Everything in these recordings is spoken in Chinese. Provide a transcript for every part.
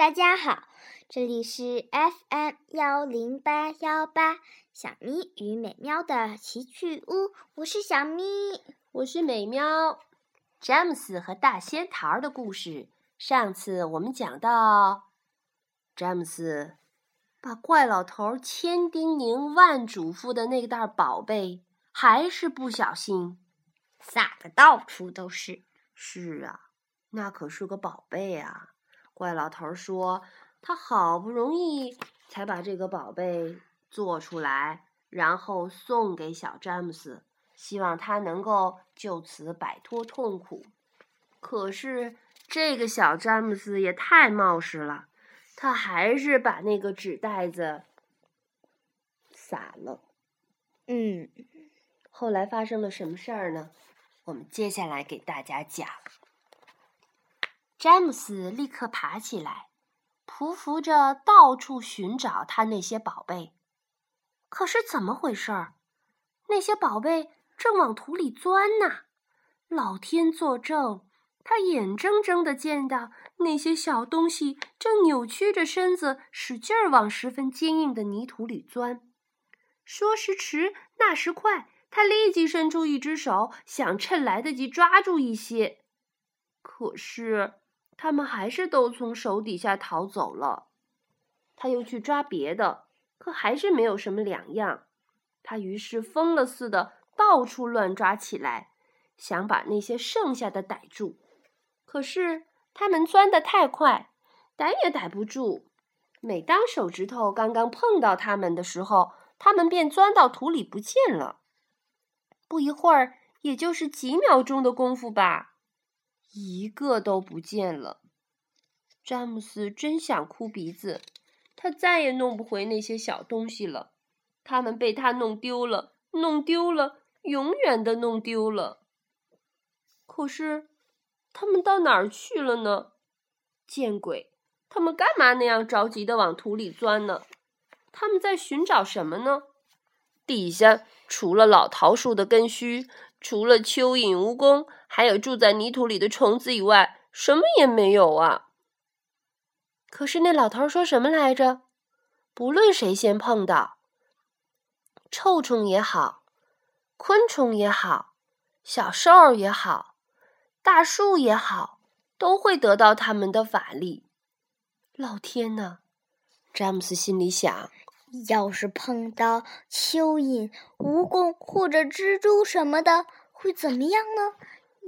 大家好，这里是 FM 幺零八幺八小咪与美喵的奇趣屋，我是小咪，我是美喵。詹姆斯和大仙桃的故事，上次我们讲到，詹姆斯把怪老头千叮咛万嘱咐的那袋宝贝，还是不小心撒的到处都是。是啊，那可是个宝贝啊。怪老头说：“他好不容易才把这个宝贝做出来，然后送给小詹姆斯，希望他能够就此摆脱痛苦。可是这个小詹姆斯也太冒失了，他还是把那个纸袋子撒了。嗯，后来发生了什么事儿呢？我们接下来给大家讲。”詹姆斯立刻爬起来，匍匐着到处寻找他那些宝贝。可是怎么回事儿？那些宝贝正往土里钻呢！老天作证，他眼睁睁的见到那些小东西正扭曲着身子，使劲儿往十分坚硬的泥土里钻。说时迟，那时快，他立即伸出一只手，想趁来得及抓住一些。可是。他们还是都从手底下逃走了。他又去抓别的，可还是没有什么两样。他于是疯了似的到处乱抓起来，想把那些剩下的逮住。可是他们钻得太快，逮也逮不住。每当手指头刚刚碰到它们的时候，它们便钻到土里不见了。不一会儿，也就是几秒钟的功夫吧。一个都不见了，詹姆斯真想哭鼻子。他再也弄不回那些小东西了，他们被他弄丢了，弄丢了，永远的弄丢了。可是，他们到哪儿去了呢？见鬼！他们干嘛那样着急的往土里钻呢？他们在寻找什么呢？底下除了老桃树的根须。除了蚯蚓、蜈蚣，还有住在泥土里的虫子以外，什么也没有啊。可是那老头说什么来着？不论谁先碰到，臭虫也好，昆虫也好，小兽也好，大树也好，都会得到他们的法力。老天呐！詹姆斯心里想。要是碰到蚯蚓、蜈蚣或者蜘蛛什么的，会怎么样呢？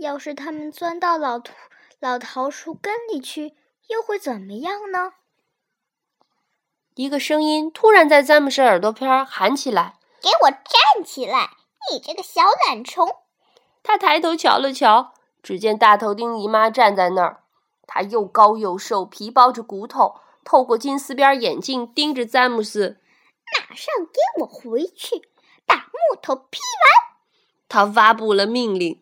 要是他们钻到老桃老桃树根里去，又会怎么样呢？一个声音突然在詹姆斯耳朵边喊起来：“给我站起来，你这个小懒虫！”他抬头瞧了瞧，只见大头钉姨妈站在那儿。她又高又瘦，皮包着骨头，透过金丝边眼镜盯着詹姆斯。马上给我回去，把木头劈完！他发布了命令。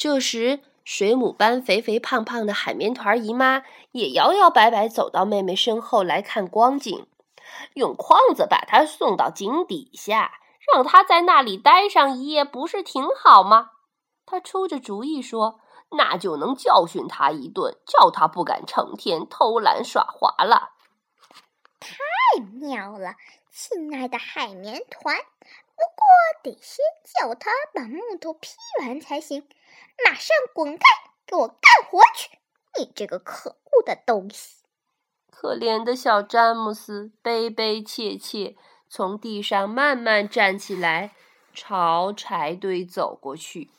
这时，水母般肥肥胖胖的海绵团姨妈也摇摇摆摆走到妹妹身后来看光景，用筐子把她送到井底下，让她在那里待上一夜，不是挺好吗？她出着主意说：“那就能教训她一顿，叫她不敢成天偷懒耍滑了。”太妙了！亲爱的海绵团，不过得先叫他把木头劈完才行。马上滚开，给我干活去！你这个可恶的东西！可怜的小詹姆斯悲悲切切从地上慢慢站起来，朝柴堆走过去。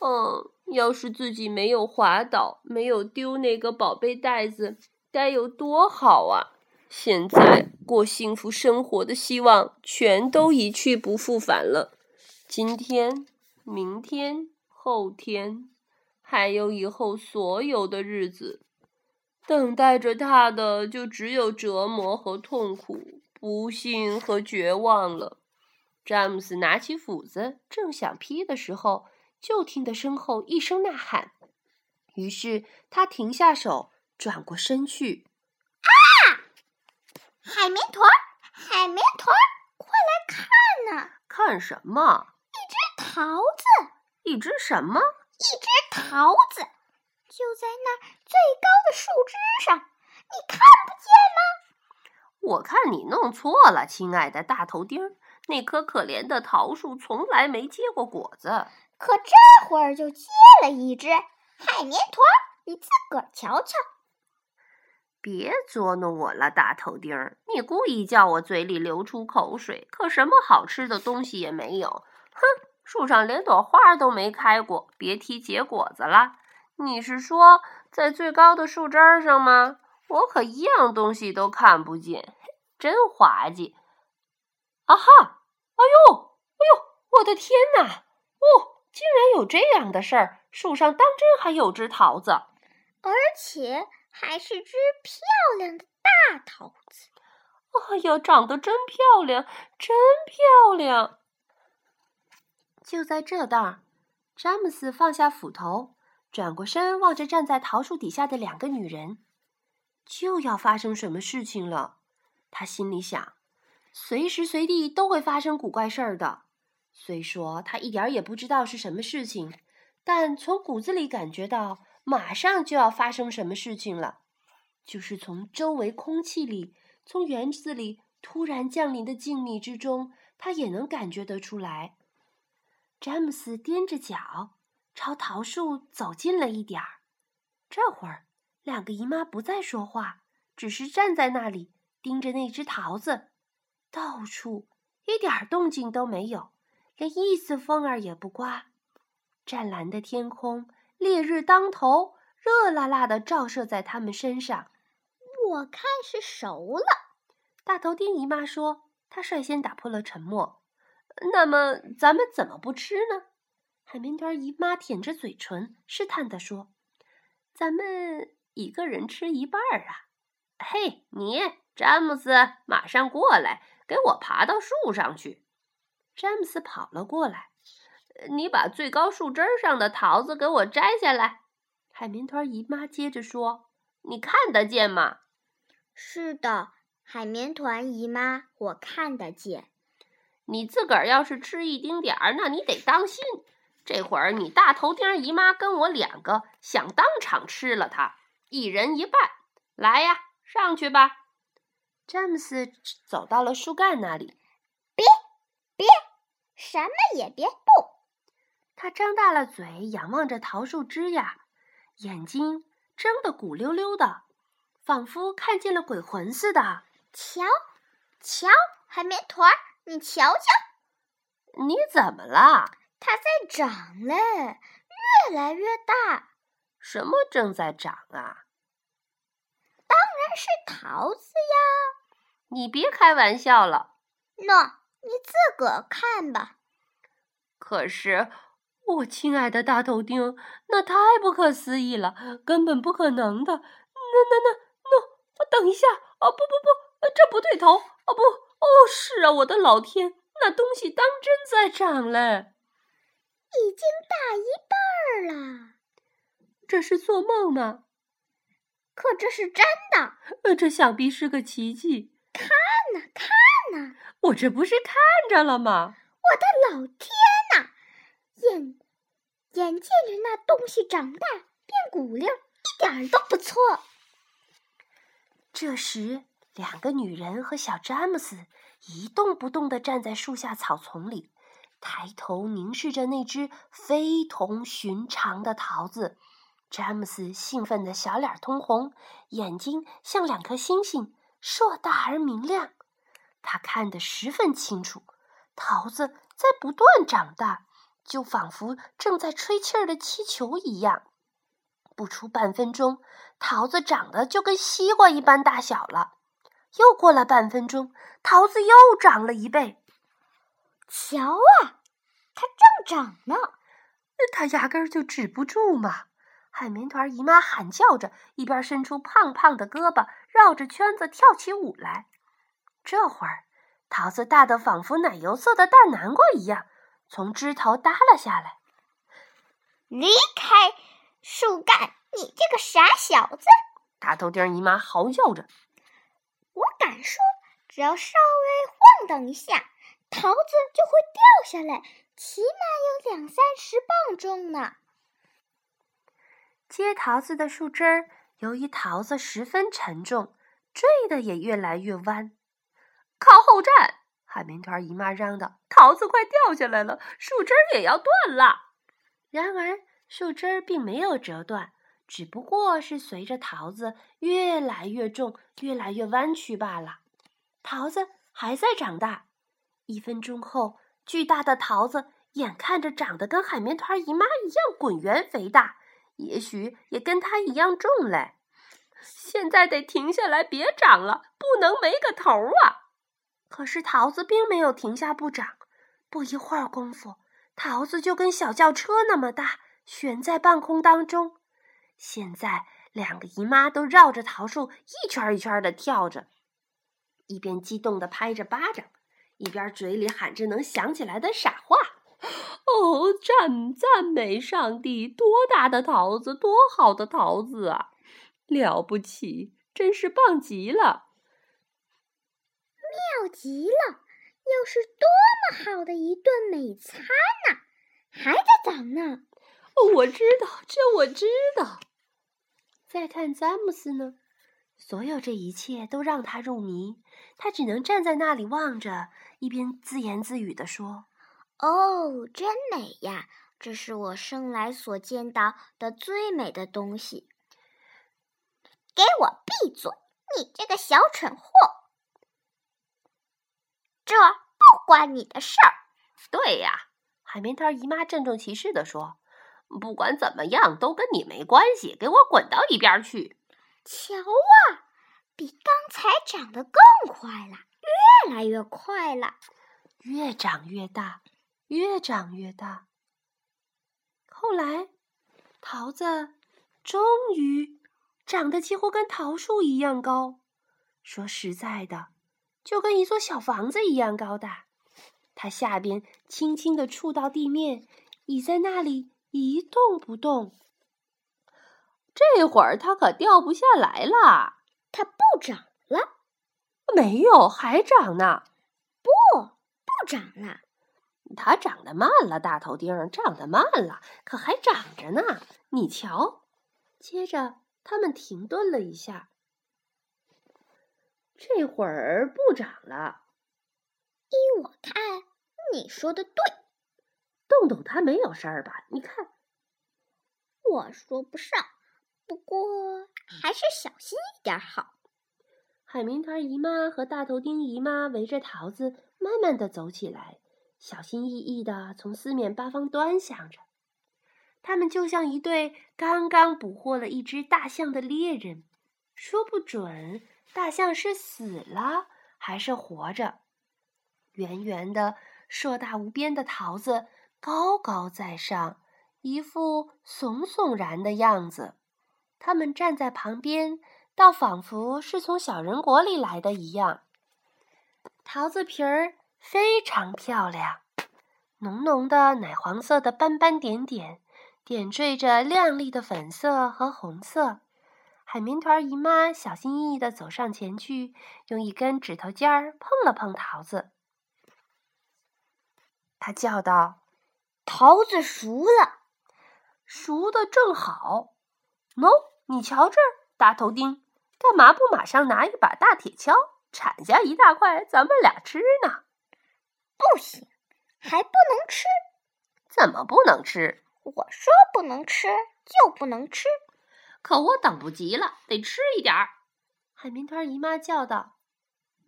嗯，要是自己没有滑倒，没有丢那个宝贝袋子，该有多好啊！现在过幸福生活的希望全都一去不复返了。今天、明天、后天，还有以后所有的日子，等待着他的就只有折磨和痛苦、不幸和绝望了。詹姆斯拿起斧子，正想劈的时候，就听得身后一声呐喊。于是他停下手，转过身去。海绵团儿，海绵团儿，快来看呐！看什么？一只桃子。一只什么？一只桃子，就在那最高的树枝上，你看不见吗我看你弄错了，亲爱的大头钉儿。那棵可怜的桃树从来没结过果子，可这会儿就结了一只海绵团儿。你自个儿瞧瞧。别捉弄我了，大头钉儿！你故意叫我嘴里流出口水，可什么好吃的东西也没有。哼，树上连朵花都没开过，别提结果子了。你是说在最高的树枝上吗？我可一样东西都看不见，真滑稽！啊哈！哎呦！哎呦！我的天哪！哦，竟然有这样的事儿！树上当真还有只桃子，而且。还是只漂亮的大桃子，哎呀，长得真漂亮，真漂亮！就在这当，詹姆斯放下斧头，转过身望着站在桃树底下的两个女人，就要发生什么事情了。他心里想，随时随地都会发生古怪事儿的。虽说他一点儿也不知道是什么事情，但从骨子里感觉到。马上就要发生什么事情了，就是从周围空气里、从园子里突然降临的静谧之中，他也能感觉得出来。詹姆斯踮着脚朝桃树走近了一点儿。这会儿，两个姨妈不再说话，只是站在那里盯着那只桃子。到处一点动静都没有，连一丝风儿也不刮。湛蓝的天空。烈日当头，热辣辣的照射在他们身上。我看是熟了。大头钉姨妈说：“她率先打破了沉默。”那么咱们怎么不吃呢？海绵团姨妈舔着嘴唇，试探地说：“咱们一个人吃一半儿啊！”嘿，你詹姆斯，马上过来，给我爬到树上去。詹姆斯跑了过来。你把最高树枝上的桃子给我摘下来，海绵团姨妈接着说：“你看得见吗？”“是的，海绵团姨妈，我看得见。”“你自个儿要是吃一丁点儿，那你得当心。这会儿你大头钉姨妈跟我两个想当场吃了它，一人一半。来呀，上去吧。”詹姆斯走到了树干那里，“别，别，什么也别动。”他张大了嘴，仰望着桃树枝呀，眼睛睁得鼓溜溜的，仿佛看见了鬼魂似的。瞧，瞧，海绵团儿，你瞧瞧，你怎么了？它在长嘞，越来越大。什么正在长啊？当然是桃子呀！你别开玩笑了。喏，你自个儿看吧。可是。我亲爱的大头钉，那太不可思议了，根本不可能的。那、那、那、那……等一下！啊，不、不、不，这不对头！哦，不，哦，是啊，我的老天，那东西当真在长嘞，已经大一半了。这是做梦吗？可这是真的。呃，这想必是个奇迹。看呐，看呐！我这不是看着了吗？我的老天呐！眼眼见着那东西长大变鼓溜，一点儿都不错。这时，两个女人和小詹姆斯一动不动地站在树下草丛里，抬头凝视着那只非同寻常的桃子。詹姆斯兴奋的小脸通红，眼睛像两颗星星，硕大而明亮。他看得十分清楚，桃子在不断长大。就仿佛正在吹气儿的气球一样，不出半分钟，桃子长得就跟西瓜一般大小了。又过了半分钟，桃子又长了一倍。瞧啊，它正长呢，它压根儿就止不住嘛！海绵团姨妈喊叫着，一边伸出胖胖的胳膊，绕着圈子跳起舞来。这会儿，桃子大的仿佛奶油色的大南瓜一样。从枝头耷拉下来，离开树干！你这个傻小子！大头钉姨妈嚎叫着。我敢说，只要稍微晃荡一下，桃子就会掉下来，起码有两三十磅重呢。接桃子的树枝儿，由于桃子十分沉重，坠得也越来越弯。靠后站！海绵团姨妈嚷道：“桃子快掉下来了，树枝也要断了。”然而，树枝并没有折断，只不过是随着桃子越来越重、越来越弯曲罢了。桃子还在长大。一分钟后，巨大的桃子眼看着长得跟海绵团姨妈一样滚圆肥大，也许也跟它一样重嘞。现在得停下来，别长了，不能没个头啊！可是桃子并没有停下不长，不一会儿功夫，桃子就跟小轿车那么大，悬在半空当中。现在两个姨妈都绕着桃树一圈一圈的跳着，一边激动的拍着巴掌，一边嘴里喊着能想起来的傻话：“哦，赞赞美上帝！多大的桃子，多好的桃子啊！”了不起，真是棒极了，妙极了！又是多么好的一顿美餐呐！还在长呢。哦，我知道，这我知道。再看詹姆斯呢？所有这一切都让他入迷，他只能站在那里望着，一边自言自语地说：“哦，真美呀！这是我生来所见到的最美的东西。”给我闭嘴！你这个小蠢货，这不关你的事儿。对呀，海绵团姨妈郑重其事地说：“不管怎么样，都跟你没关系。给我滚到一边去！”瞧啊，比刚才长得更快了，越来越快了，越长越大，越长越大。后来，桃子终于。长得几乎跟桃树一样高，说实在的，就跟一座小房子一样高大。它下边轻轻地触到地面，倚在那里一动不动。这会儿它可掉不下来了。它不长了？没有，还长呢。不，不长了。它长得慢了，大头钉长得慢了，可还长着呢。你瞧，接着。他们停顿了一下，这会儿不长了。依我看，你说的对。洞洞它没有事儿吧？你看，我说不上，不过还是小心一点好。海绵团姨妈和大头钉姨妈围着桃子慢慢的走起来，小心翼翼的从四面八方端详着。他们就像一对刚刚捕获了一只大象的猎人，说不准大象是死了还是活着。圆圆的、硕大无边的桃子高高在上，一副耸耸然的样子。他们站在旁边，倒仿佛是从小人国里来的一样。桃子皮儿非常漂亮，浓浓的奶黄色的斑斑点点。点缀着亮丽的粉色和红色，海绵团姨妈小心翼翼地走上前去，用一根指头尖儿碰了碰桃子。他叫道：“桃子熟了，熟的正好。喏，你瞧这儿，大头钉，干嘛不马上拿一把大铁锹，铲下一大块，咱们俩吃呢？”“不行，还不能吃。”“怎么不能吃？”我说不能吃就不能吃，可我等不及了，得吃一点儿。海绵团姨妈叫道：“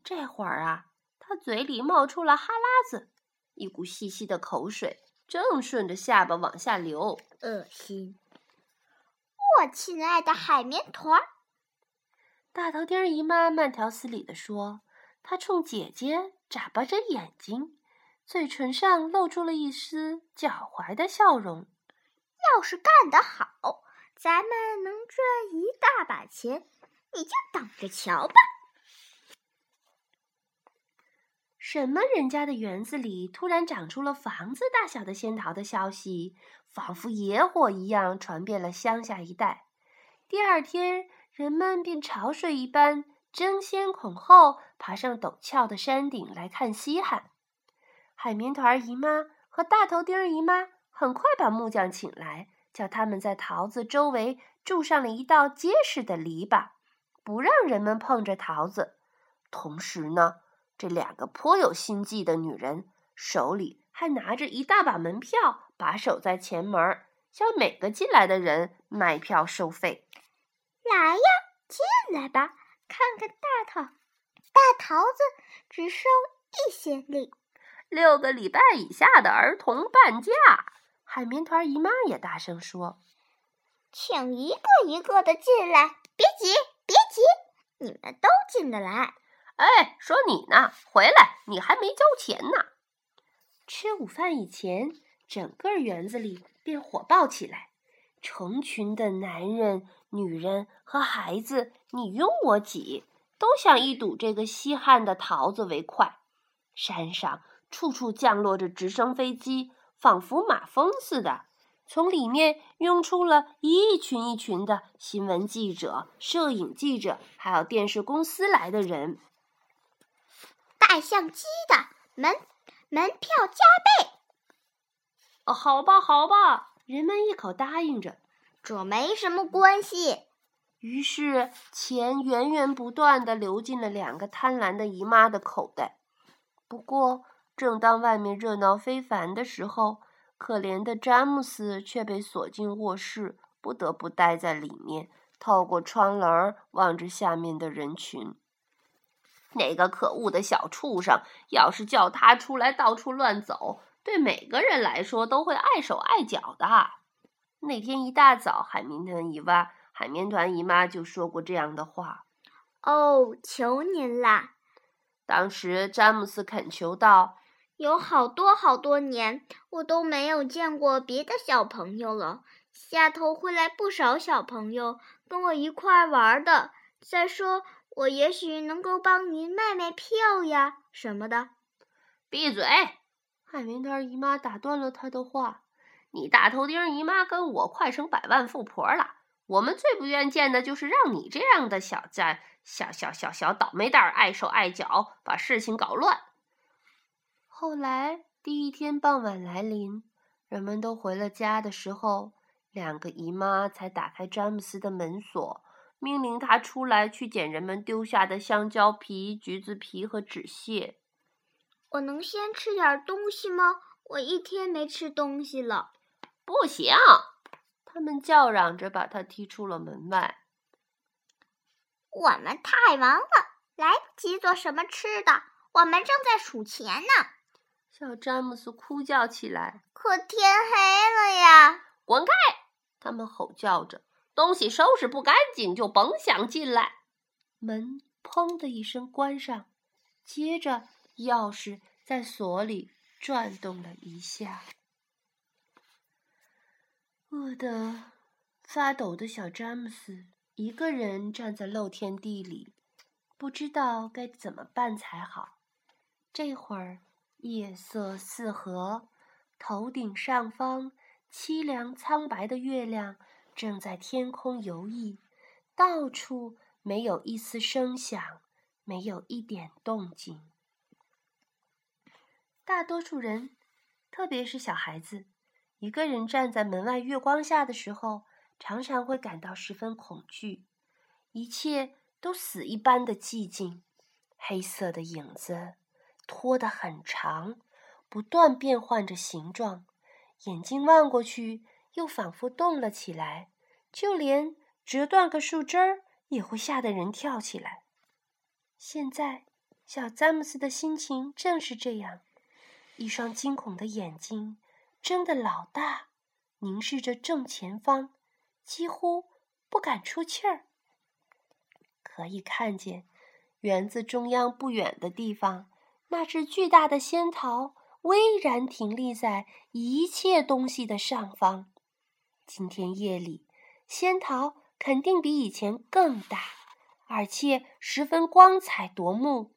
这会儿啊，她嘴里冒出了哈喇子，一股细细的口水正顺着下巴往下流，恶心。”我亲爱的海绵团儿，大头钉姨妈慢条斯理地说：“她冲姐姐眨巴着眼睛，嘴唇上露出了一丝狡猾的笑容。”要是干得好，咱们能赚一大把钱，你就等着瞧吧。什么人家的园子里突然长出了房子大小的仙桃的消息，仿佛野火一样传遍了乡下一带。第二天，人们便潮水一般争先恐后爬上陡峭的山顶来看稀罕。海绵团姨妈和大头钉姨妈。很快把木匠请来，叫他们在桃子周围筑上了一道结实的篱笆，不让人们碰着桃子。同时呢，这两个颇有心计的女人手里还拿着一大把门票，把守在前门，向每个进来的人卖票收费。来呀，进来吧，看看大桃，大桃子只收一些礼。六个礼拜以下的儿童半价。海绵团姨妈也大声说：“请一个一个的进来，别急，别急，你们都进得来。”哎，说你呢，回来，你还没交钱呢。吃午饭以前，整个园子里便火爆起来，成群的男人、女人和孩子，你拥我挤，都想一睹这个稀罕的桃子为快。山上处处降落着直升飞机，仿佛马蜂似的，从里面涌出了一群一群的新闻记者、摄影记者，还有电视公司来的人。带相机的门门票加倍。哦，好吧，好吧，人们一口答应着。这没什么关系。于是钱源源不断的流进了两个贪婪的姨妈的口袋。不过，正当外面热闹非凡的时候，可怜的詹姆斯却被锁进卧室，不得不待在里面，透过窗棱望着下面的人群。那个可恶的小畜生，要是叫他出来到处乱走，对每个人来说都会碍手碍脚的。那天一大早，海绵团姨妈、海绵团姨妈就说过这样的话：“哦，求您啦！”当时詹姆斯恳求道：“有好多好多年，我都没有见过别的小朋友了。下头会来不少小朋友跟我一块玩的。再说……”我也许能够帮您卖卖票呀，什么的。闭嘴！海绵团姨妈打断了他的话。你大头钉姨妈跟我快成百万富婆了，我们最不愿见的就是让你这样的小在小小小小倒霉蛋碍手碍脚，把事情搞乱。后来第一天傍晚来临，人们都回了家的时候，两个姨妈才打开詹姆斯的门锁。命令他出来去捡人们丢下的香蕉皮、橘子皮和纸屑。我能先吃点东西吗？我一天没吃东西了。不行！他们叫嚷着把他踢出了门外。我们太忙了，来不及做什么吃的。我们正在数钱呢。小詹姆斯哭叫起来。可天黑了呀！滚开！他们吼叫着。东西收拾不干净，就甭想进来。门砰的一声关上，接着钥匙在锁里转动了一下。饿得发抖的小詹姆斯一个人站在露天地里，不知道该怎么办才好。这会儿夜色四合，头顶上方凄凉苍白的月亮。正在天空游弋，到处没有一丝声响，没有一点动静。大多数人，特别是小孩子，一个人站在门外月光下的时候，常常会感到十分恐惧。一切都死一般的寂静，黑色的影子拖得很长，不断变换着形状，眼睛望过去。又仿佛动了起来，就连折断个树枝儿也会吓得人跳起来。现在，小詹姆斯的心情正是这样：一双惊恐的眼睛睁得老大，凝视着正前方，几乎不敢出气儿。可以看见，园子中央不远的地方，那只巨大的仙桃巍然挺立在一切东西的上方。今天夜里，仙桃肯定比以前更大，而且十分光彩夺目。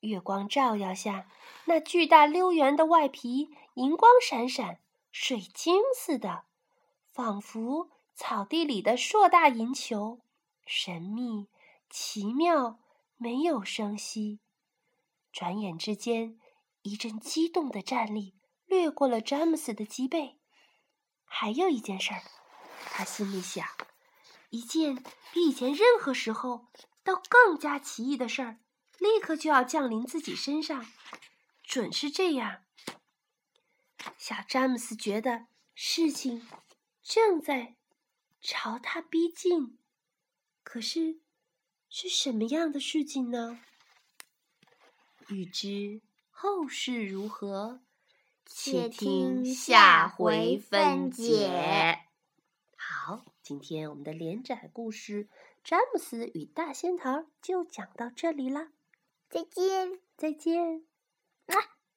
月光照耀下，那巨大溜圆的外皮银光闪闪，水晶似的，仿佛草地里的硕大银球，神秘奇妙，没有声息。转眼之间，一阵激动的战栗掠过了詹姆斯的脊背。还有一件事儿，他心里想，一件比以前任何时候都更加奇异的事儿立刻就要降临自己身上，准是这样。小詹姆斯觉得事情正在朝他逼近，可是是什么样的事情呢？欲知后事如何，且听下回分解。好，今天我们的连载故事《詹姆斯与大仙桃》就讲到这里啦，再见，再见。